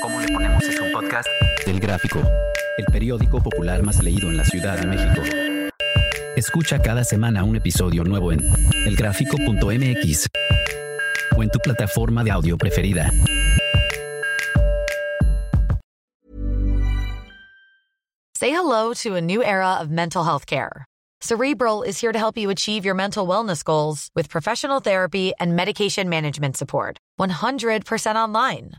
¿Cómo le ponemos es un podcast? Del Gráfico, el periódico popular más leído en la Ciudad de México. Escucha cada semana un episodio nuevo en elgráfico.mx o en tu plataforma de audio preferida. Say hello to a new era of mental health care. Cerebral is here to help you achieve your mental wellness goals with professional therapy and medication management support. 100% online.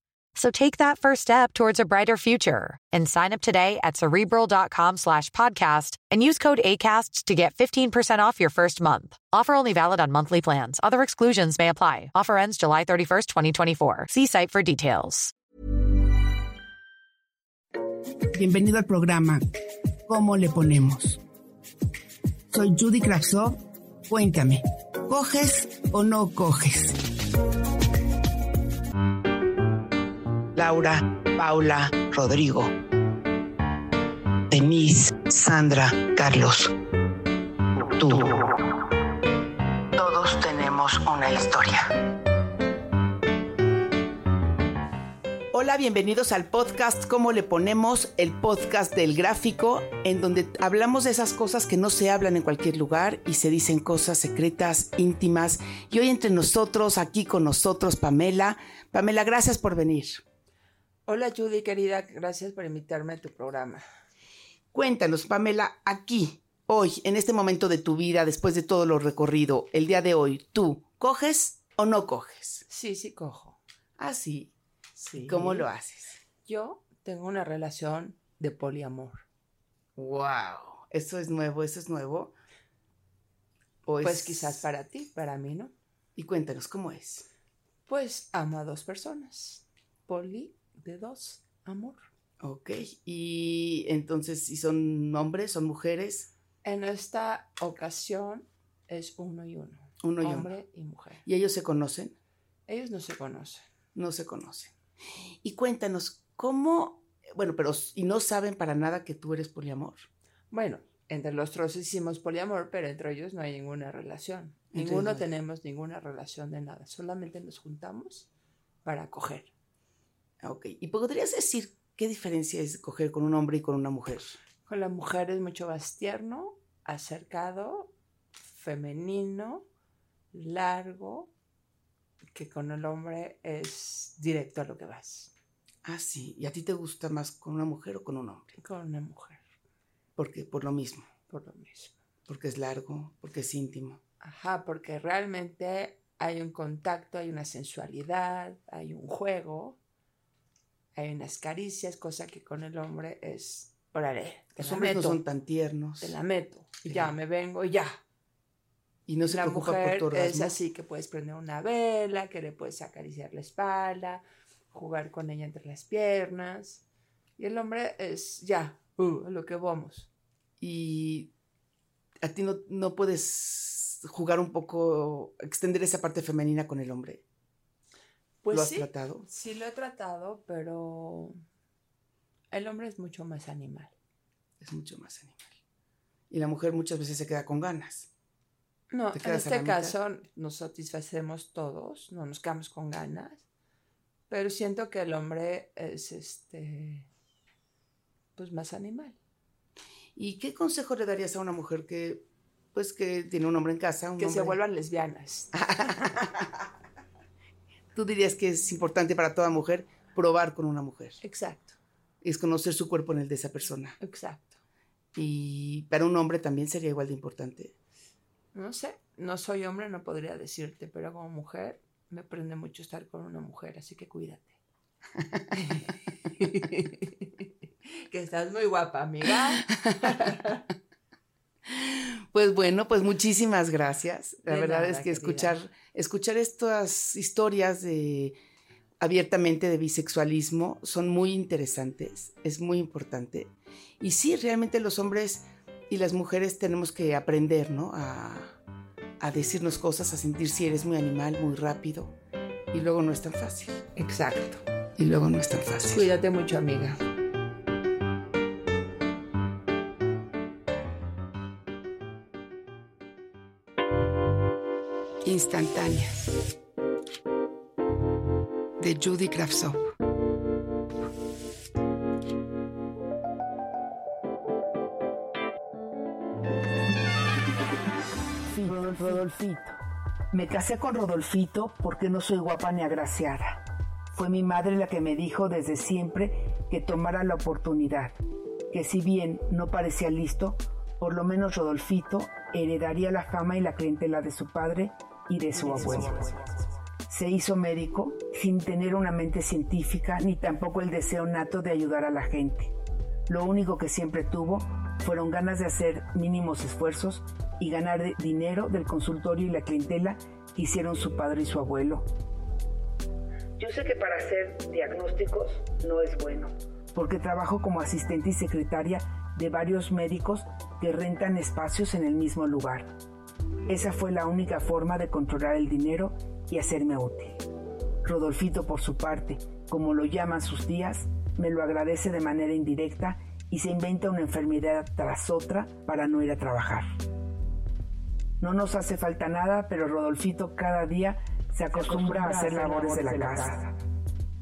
So take that first step towards a brighter future and sign up today at cerebral.com slash podcast and use code ACAST to get 15% off your first month. Offer only valid on monthly plans. Other exclusions may apply. Offer ends July 31st, 2024. See site for details. Bienvenido al programa ¿Cómo le ponemos? Soy Judy Kravsov. Cuéntame, ¿coges o no coges? Laura, Paula, Rodrigo, Denise, Sandra, Carlos, tú. Todos tenemos una historia. Hola, bienvenidos al podcast ¿Cómo le ponemos? El podcast del gráfico, en donde hablamos de esas cosas que no se hablan en cualquier lugar y se dicen cosas secretas, íntimas. Y hoy entre nosotros, aquí con nosotros, Pamela. Pamela, gracias por venir. Hola Judy, querida, gracias por invitarme a tu programa. Cuéntanos, Pamela, aquí, hoy, en este momento de tu vida, después de todo lo recorrido, el día de hoy, ¿tú coges o no coges? Sí, sí, cojo. Ah, sí. Sí. ¿Cómo lo haces? Yo tengo una relación de poliamor. ¡Wow! ¿Eso es nuevo? ¿Eso es nuevo? ¿O Pues es- quizás para ti, para mí no. Y cuéntanos, ¿cómo es? Pues amo a dos personas. Poli de dos, amor. Ok. Y entonces, si son hombres, son mujeres, En esta ocasión es uno y uno. uno y uno. hombre y mujer. ¿Y ellos se conocen? Ellos no se conocen. No se conocen. Y cuéntanos, ¿cómo? Bueno, pero y no saben para nada que tú eres poliamor. Bueno, entre los tres hicimos poliamor, pero entre ellos no hay ninguna relación. Ninguno ellos no hay. tenemos ninguna relación de nada. Solamente nos juntamos para coger. Ok. ¿Y podrías decir qué diferencia es coger con un hombre y con una mujer? Con la mujer es mucho más tierno, acercado, femenino, largo, que con el hombre es directo a lo que vas. Ah, sí. ¿Y a ti te gusta más con una mujer o con un hombre? Con una mujer, Porque por lo mismo, por lo mismo. porque es largo, porque es íntimo. Ajá, porque realmente hay un contacto, hay una sensualidad, hay un juego, hay unas caricias, cosa que con el hombre es, órale, te Los la hombres meto, no son tan tiernos te la meto, y Sí. ya me vengo y ya. y no se la preocupa por mujer tu orgasmo. es así que puedes prender una vela, que le puedes acariciar la espalda, jugar con ella entre las piernas. Y el hombre es ya, uh, lo que vamos. Y a ti no, no puedes jugar un poco, extender esa parte femenina con el hombre. Pues ¿Lo has sí, tratado? sí lo he tratado, pero el hombre es mucho más animal. Es mucho más animal. Y la mujer muchas veces se queda con ganas. No, ¿Te en este caso nos satisfacemos todos, no nos quedamos con ganas, pero siento que el hombre es este pues más animal. ¿Y qué consejo le darías a una mujer que, pues, que tiene un hombre en casa? un Que se vuelvan lesbianas. Tú dirías que es importante para toda mujer probar con una mujer. Exacto, Es conocer su cuerpo en el de esa persona. exacto. Y para un hombre también sería igual de importante. No sé, no soy hombre, no podría decirte, pero como mujer me prende mucho estar con una mujer, así que cuídate. que estás muy guapa, amiga. Pues bueno, pues muchísimas gracias. La De verdad nada, es que querida. escuchar, escuchar estas historias de abiertamente de bisexualismo son muy interesantes, es muy importante. Y sí, realmente los hombres y las mujeres tenemos que aprender, ¿no? A, a decirnos cosas, a sentir si eres muy animal, muy rápido. Y luego no es tan fácil. Exacto. Y luego no es tan fácil. Cuídate mucho, amiga. Instantáneas de Judy Kravtsov. Rodolfito. Me casé con Rodolfito porque no soy guapa ni agraciada. Fue mi madre la que me dijo desde siempre que tomara la oportunidad, que si bien no parecía listo, por lo menos Rodolfito heredaría la fama y la clientela de su padre y de su abuelo. Se hizo médico sin tener una mente científica ni tampoco el deseo nato de ayudar a la gente. Lo único que siempre tuvo fueron ganas de hacer mínimos esfuerzos y ganar dinero del consultorio y la clientela que hicieron su padre y su abuelo. Yo sé que para hacer diagnósticos no es bueno, porque trabajo como asistente y secretaria de varios médicos que rentan espacios en el mismo lugar. Esa fue la única forma de controlar el dinero y hacerme útil. Rodolfito, por su parte, como lo llaman sus días, me lo agradece de manera indirecta y se inventa una enfermedad tras otra para no ir a trabajar. No nos hace falta nada, pero Rodolfito cada día se acostumbra a hacer labores de la casa.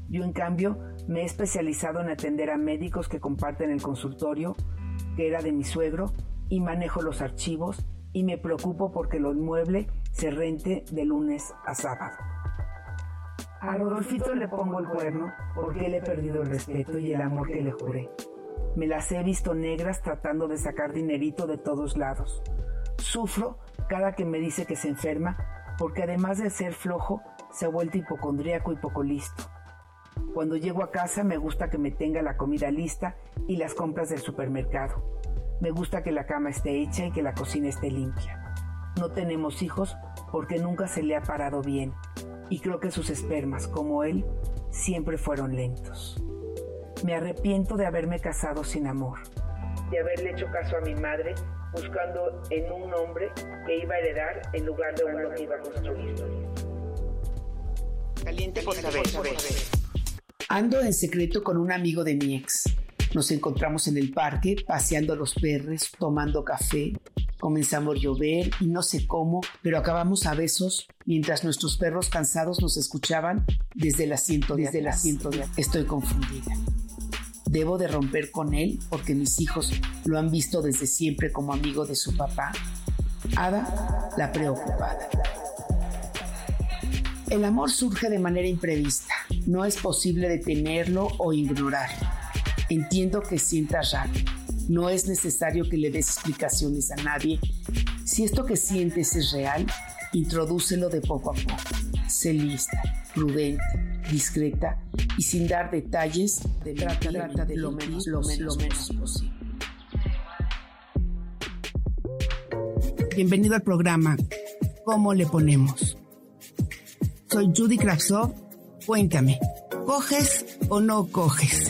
Yo, en cambio, me he especializado en atender a médicos que comparten el consultorio, que era de mi suegro, y manejo los archivos y me preocupo porque lo inmueble se rente de lunes a sábado. A Rodolfito le pongo el cuerno porque le he perdido el respeto y el amor que le juré. Me las he visto negras tratando de sacar dinerito de todos lados. Sufro cada que me dice que se enferma porque además de ser flojo, se ha vuelto hipocondríaco y poco listo. Cuando llego a casa me gusta que me tenga la comida lista y las compras del supermercado. Me gusta que la cama esté hecha y que la cocina esté limpia. No tenemos hijos porque nunca se le ha parado bien y creo que sus espermas, como él, siempre fueron lentos. Me arrepiento de haberme casado sin amor, de haberle hecho caso a mi madre buscando en un hombre que iba a heredar en lugar de uno que iba a construir. Caliente por saber. Ando en secreto con un amigo de mi ex. Nos encontramos en el parque, paseando a los perros, tomando café. Comenzamos a llover y no sé cómo, pero acabamos a besos mientras nuestros perros cansados nos escuchaban desde el asiento de, desde el asiento de Estoy confundida. ¿Debo de romper con él porque mis hijos lo han visto desde siempre como amigo de su papá? Ada, la preocupada. El amor surge de manera imprevista. No es posible detenerlo o ignorar. Entiendo que sientas raro. No es necesario que le des explicaciones a nadie. Si esto que sientes es real, introdúcelo de poco a poco. Sé lista, prudente, discreta y sin dar detalles, de trata, trata de lo menos, lo menos, posible. Bienvenido al programa ¿Cómo le ponemos? Soy Judy Kravtsov. Cuéntame, ¿coges o no coges?